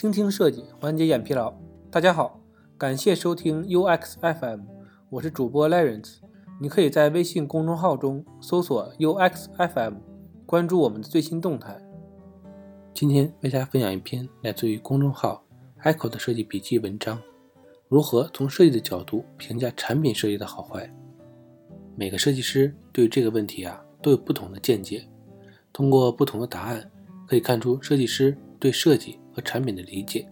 倾听设计，缓解眼疲劳。大家好，感谢收听 UX FM，我是主播 Lawrence。你可以在微信公众号中搜索 UX FM，关注我们的最新动态。今天为大家分享一篇来自于公众号 Echo 的设计笔记文章：如何从设计的角度评价产品设计的好坏。每个设计师对这个问题啊都有不同的见解，通过不同的答案可以看出设计师对设计和产品的理解。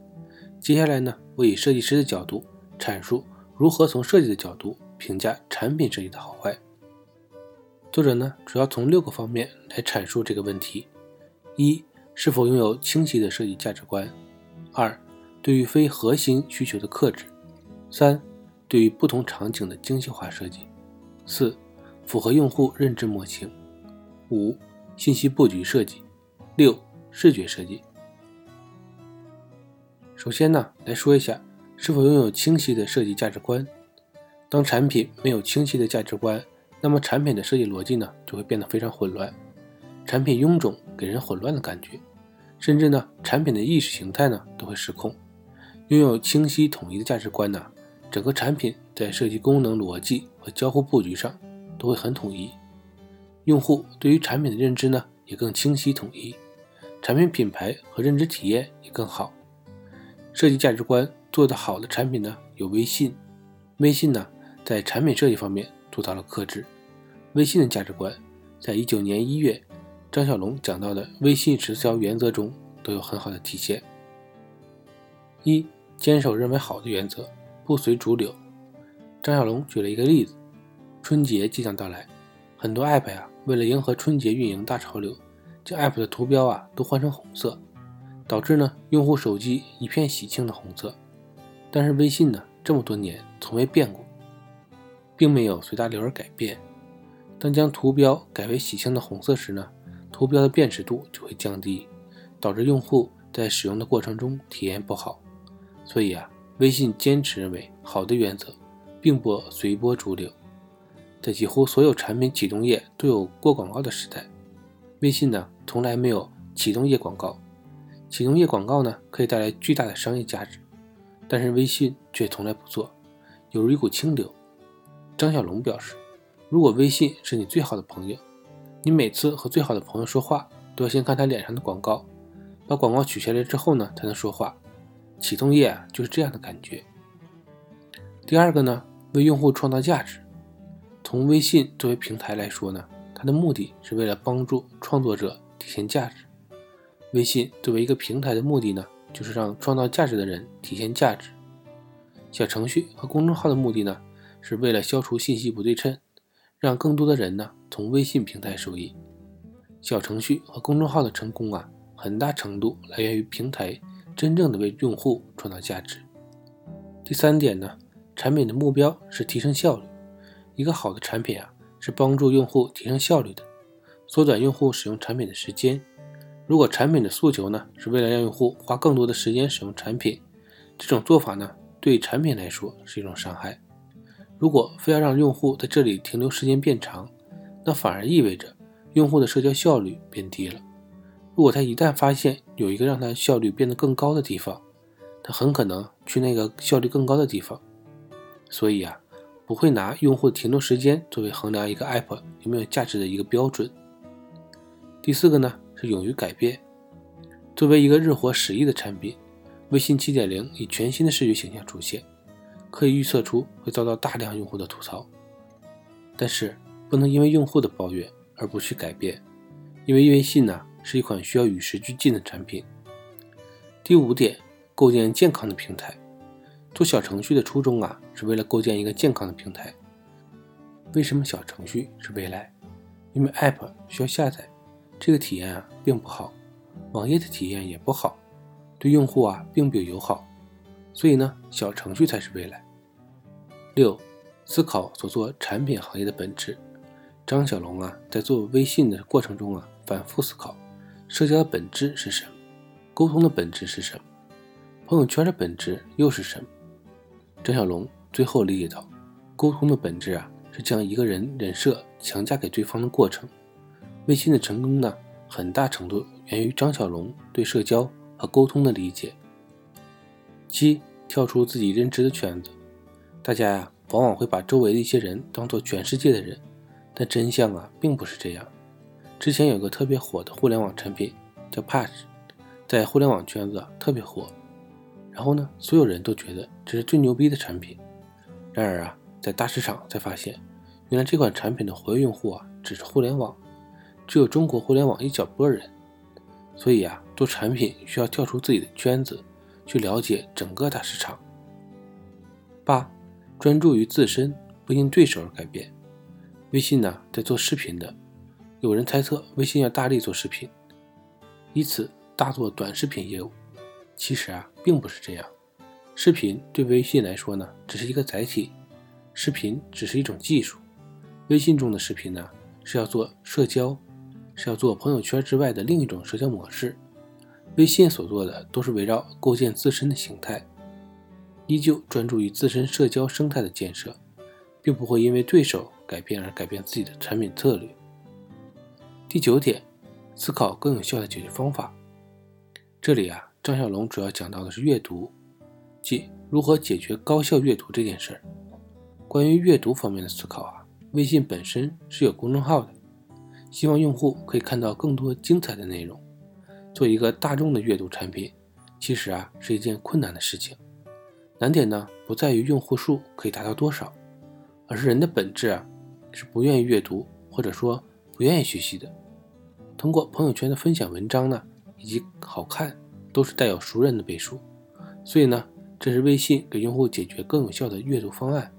接下来呢，我以设计师的角度阐述如何从设计的角度评价产品设计的好坏。作者呢主要从六个方面来阐述这个问题：一、是否拥有清晰的设计价值观；二、对于非核心需求的克制；三、对于不同场景的精细化设计；四、符合用户认知模型；五、信息布局设计；六、视觉设计。首先呢，来说一下是否拥有清晰的设计价值观。当产品没有清晰的价值观，那么产品的设计逻辑呢就会变得非常混乱，产品臃肿，给人混乱的感觉，甚至呢产品的意识形态呢都会失控。拥有清晰统一的价值观呢，整个产品在设计功能逻辑和交互布局上都会很统一，用户对于产品的认知呢也更清晰统一，产品品牌和认知体验也更好。设计价值观做得好的产品呢，有微信。微信呢，在产品设计方面做到了克制。微信的价值观，在一九年一月张小龙讲到的微信十条原则中都有很好的体现。一、坚守认为好的原则，不随主流。张小龙举了一个例子：春节即将到来，很多 app 呀，为了迎合春节运营大潮流，将 app 的图标啊都换成红色。导致呢，用户手机一片喜庆的红色，但是微信呢，这么多年从未变过，并没有随大流而改变。当将图标改为喜庆的红色时呢，图标的辨识度就会降低，导致用户在使用的过程中体验不好。所以啊，微信坚持认为好的原则，并不随波逐流。在几乎所有产品启动页都有过广告的时代，微信呢，从来没有启动页广告。启动页广告呢，可以带来巨大的商业价值，但是微信却从来不做，犹如一股清流。张小龙表示，如果微信是你最好的朋友，你每次和最好的朋友说话，都要先看他脸上的广告，把广告取下来之后呢，才能说话。启动页啊，就是这样的感觉。第二个呢，为用户创造价值。从微信作为平台来说呢，它的目的是为了帮助创作者体现价值。微信作为一个平台的目的呢，就是让创造价值的人体现价值。小程序和公众号的目的呢，是为了消除信息不对称，让更多的人呢从微信平台受益。小程序和公众号的成功啊，很大程度来源于平台真正的为用户创造价值。第三点呢，产品的目标是提升效率。一个好的产品啊，是帮助用户提升效率的，缩短用户使用产品的时间。如果产品的诉求呢，是为了让用户花更多的时间使用产品，这种做法呢，对产品来说是一种伤害。如果非要让用户在这里停留时间变长，那反而意味着用户的社交效率变低了。如果他一旦发现有一个让他效率变得更高的地方，他很可能去那个效率更高的地方。所以啊，不会拿用户停留时间作为衡量一个 app 有没有价值的一个标准。第四个呢？是勇于改变。作为一个日活十亿的产品，微信七点零以全新的视觉形象出现，可以预测出会遭到大量用户的吐槽。但是不能因为用户的抱怨而不去改变，因为微信呢是一款需要与时俱进的产品。第五点，构建健康的平台。做小程序的初衷啊，是为了构建一个健康的平台。为什么小程序是未来？因为 App 需要下载。这个体验啊并不好，网页的体验也不好，对用户啊并不友好，所以呢，小程序才是未来。六，思考所做产品行业的本质。张小龙啊在做微信的过程中啊反复思考，社交的本质是什么？沟通的本质是什么？朋友圈的本质又是什么？张小龙最后理解到，沟通的本质啊是将一个人人设强加给对方的过程。微信的成功呢，很大程度源于张小龙对社交和沟通的理解。七，跳出自己认知的圈子。大家呀，往往会把周围的一些人当做全世界的人，但真相啊，并不是这样。之前有个特别火的互联网产品叫 Patch，在互联网圈子啊特别火。然后呢，所有人都觉得这是最牛逼的产品。然而啊，在大市场才发现，原来这款产品的活跃用户啊，只是互联网，只有中国互联网一小波人。所以啊，做产品需要跳出自己的圈子，去了解整个大市场。八，专注于自身，不因对手而改变。微信呢，在做视频的。有人猜测微信要大力做视频，以此大做短视频业务。其实啊，并不是这样。视频对微信来说呢，只是一个载体，视频只是一种技术。微信中的视频呢，是要做社交，是要做朋友圈之外的另一种社交模式。微信所做的都是围绕构建自身的形态，依旧专注于自身社交生态的建设，并不会因为对手改变而改变自己的产品策略。第九点，思考更有效的解决方法。这里啊，张小龙主要讲到的是阅读，即如何解决高效阅读这件事儿。关于阅读方面的思考啊，微信本身是有公众号的，希望用户可以看到更多精彩的内容。做一个大众的阅读产品，其实啊是一件困难的事情。难点呢，不在于用户数可以达到多少，而是人的本质啊是不愿意阅读，或者说。不愿意学习的，通过朋友圈的分享文章呢，以及好看，都是带有熟人的倍数。所以呢，这是微信给用户解决更有效的阅读方案。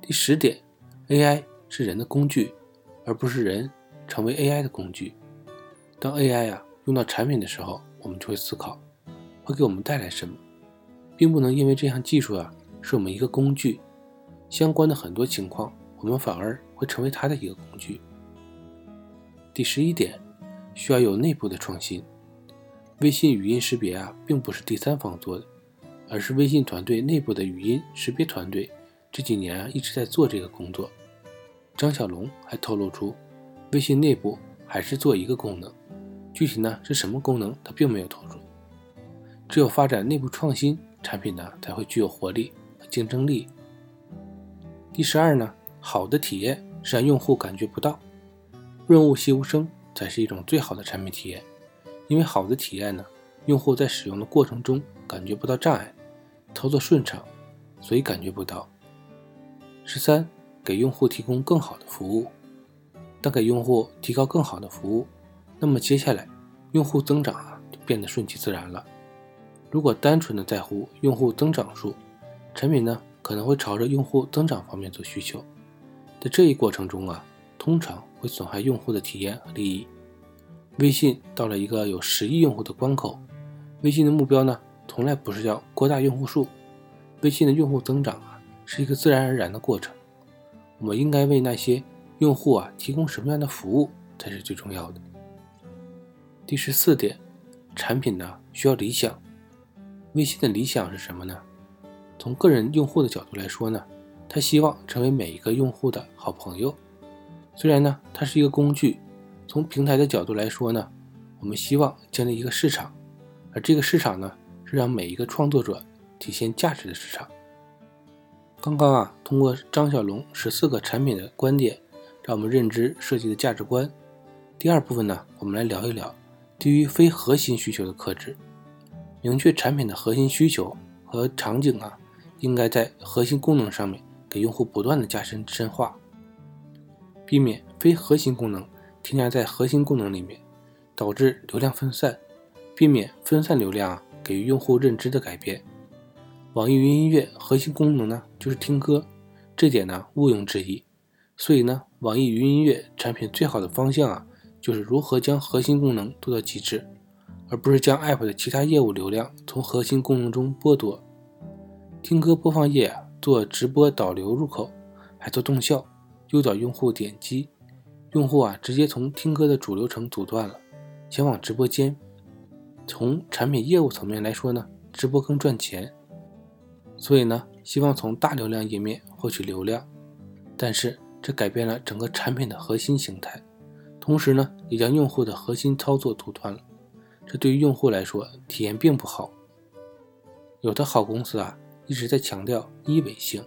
第十点，AI 是人的工具，而不是人成为 AI 的工具。当 AI 啊用到产品的时候，我们就会思考，会给我们带来什么，并不能因为这项技术啊是我们一个工具，相关的很多情况。我们反而会成为它的一个工具。第十一点，需要有内部的创新。微信语音识别啊，并不是第三方做的，而是微信团队内部的语音识别团队这几年啊一直在做这个工作。张小龙还透露出，微信内部还是做一个功能，具体呢是什么功能，他并没有透露。只有发展内部创新，产品呢才会具有活力和竞争力。第十二呢？好的体验是让用户感觉不到，润物细无声才是一种最好的产品体验。因为好的体验呢，用户在使用的过程中感觉不到障碍，操作顺畅，所以感觉不到。十三，给用户提供更好的服务。当给用户提高更好的服务，那么接下来用户增长啊就变得顺其自然了。如果单纯的在乎用户增长数，产品呢可能会朝着用户增长方面做需求。在这一过程中啊，通常会损害用户的体验和利益。微信到了一个有十亿用户的关口，微信的目标呢，从来不是要扩大用户数。微信的用户增长啊，是一个自然而然的过程。我们应该为那些用户啊提供什么样的服务才是最重要的。第十四点，产品呢需要理想。微信的理想是什么呢？从个人用户的角度来说呢？他希望成为每一个用户的好朋友。虽然呢，它是一个工具。从平台的角度来说呢，我们希望建立一个市场，而这个市场呢，是让每一个创作者体现价值的市场。刚刚啊，通过张小龙十四个产品的观点，让我们认知设计的价值观。第二部分呢，我们来聊一聊对于非核心需求的克制，明确产品的核心需求和场景啊，应该在核心功能上面。给用户不断的加深深化，避免非核心功能添加在核心功能里面，导致流量分散，避免分散流量啊给予用户认知的改变。网易云音乐核心功能呢就是听歌，这点呢毋庸置疑。所以呢，网易云音乐产品最好的方向啊，就是如何将核心功能做到极致，而不是将 App 的其他业务流量从核心功能中剥夺。听歌播放页啊。做直播导流入口，还做动效，诱导用户点击，用户啊直接从听歌的主流程阻断了，前往直播间。从产品业务层面来说呢，直播更赚钱，所以呢，希望从大流量页面获取流量，但是这改变了整个产品的核心形态，同时呢，也将用户的核心操作阻断了，这对于用户来说体验并不好。有的好公司啊一直在强调一维性，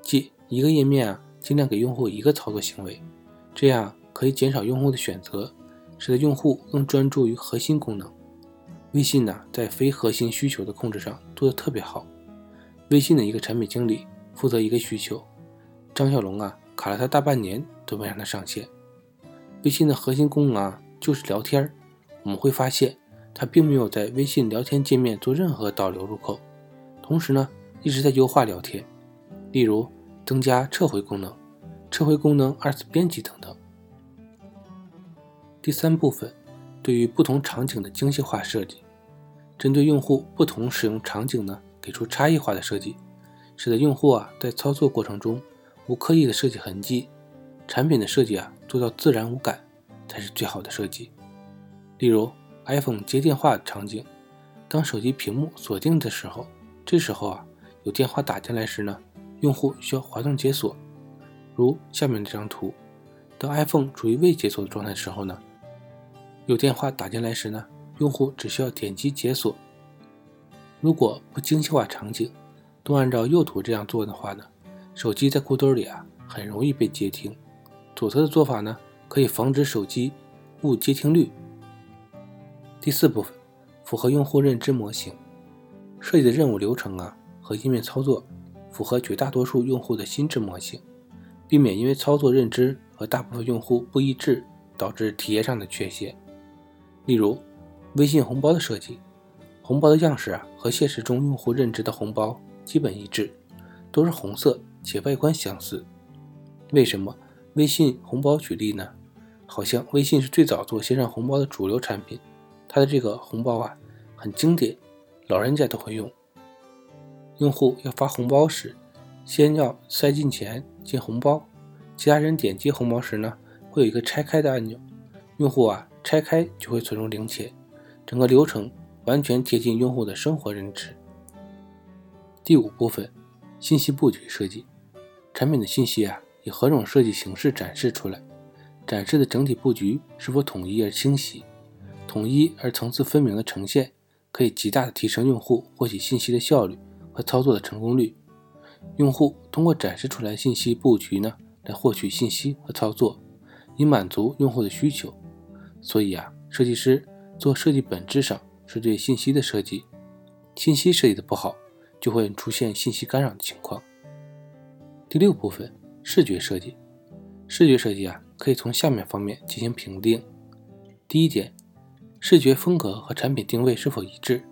即一个页面啊尽量给用户一个操作行为，这样可以减少用户的选择，使得用户更专注于核心功能。微信呢在非核心需求的控制上做得特别好。微信的一个产品经理负责一个需求，张小龙啊卡了他大半年都没让他上线。微信的核心功能啊就是聊天，我们会发现他并没有在微信聊天界面做任何导流入口，同时呢一直在优化聊天，例如增加撤回功能、撤回功能二次编辑等等。第三部分，对于不同场景的精细化设计，针对用户不同使用场景呢。给出差异化的设计，使得用户啊在操作过程中无刻意的设计痕迹，产品的设计啊做到自然无感才是最好的设计。例如 iPhone 接电话场景，当手机屏幕锁定的时候，这时候啊有电话打进来时呢，用户需要滑动解锁，如下面这张图。当 iPhone 处于未解锁的状态时候呢，有电话打进来时呢，用户只需要点击解锁。如果不精细化场景，都按照右图这样做的话呢，手机在裤兜里啊，很容易被接听。左侧的做法呢，可以防止手机误接听率。第四部分，符合用户认知模型设计的任务流程啊和页面操作，符合绝大多数用户的心智模型，避免因为操作认知和大部分用户不一致导致体验上的缺陷。例如，微信红包的设计。红包的样式啊，和现实中用户认知的红包基本一致，都是红色且外观相似。为什么微信红包举例呢？好像微信是最早做线上红包的主流产品，它的这个红包啊很经典，老人家都会用。用户要发红包时，先要塞进钱进红包，其他人点击红包时呢，会有一个拆开的按钮，用户啊拆开就会存入零钱，整个流程。完全贴近用户的生活认知。第五部分，信息布局设计，产品的信息啊以何种设计形式展示出来？展示的整体布局是否统一而清晰？统一而层次分明的呈现，可以极大的提升用户获取信息的效率和操作的成功率。用户通过展示出来信息布局呢，来获取信息和操作，以满足用户的需求。所以啊，设计师做设计本质上。是对信息的设计，信息设计的不好，就会出现信息干扰的情况。第六部分，视觉设计。视觉设计啊，可以从下面方面进行评定。第一点，视觉风格和产品定位是否一致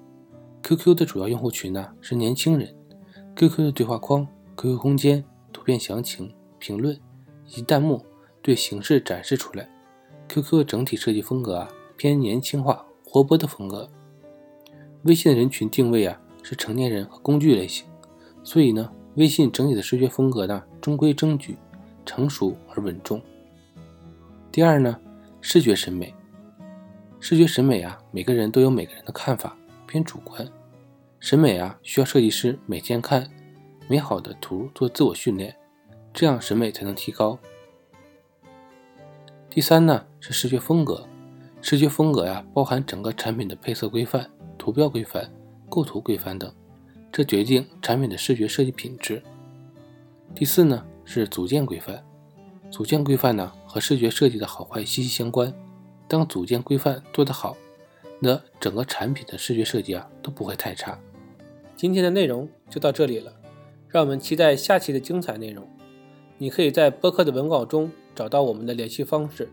？QQ 的主要用户群呢是年轻人，QQ 的对话框、QQ 空间、图片详情、评论以及弹幕对形式展示出来。QQ 整体设计风格啊偏年轻化、活泼的风格。微信的人群定位啊是成年人和工具类型，所以呢，微信整体的视觉风格呢中规中矩、成熟而稳重。第二呢，视觉审美，视觉审美啊，每个人都有每个人的看法，偏主观。审美啊，需要设计师每天看美好的图做自我训练，这样审美才能提高。第三呢，是视觉风格，视觉风格呀，包含整个产品的配色规范。图标规范、构图规范等，这决定产品的视觉设计品质。第四呢是组件规范，组件规范呢和视觉设计的好坏息息相关。当组件规范做得好，那整个产品的视觉设计啊都不会太差。今天的内容就到这里了，让我们期待下期的精彩内容。你可以在播客的文稿中找到我们的联系方式，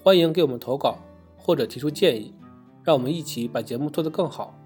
欢迎给我们投稿或者提出建议。让我们一起把节目做得更好。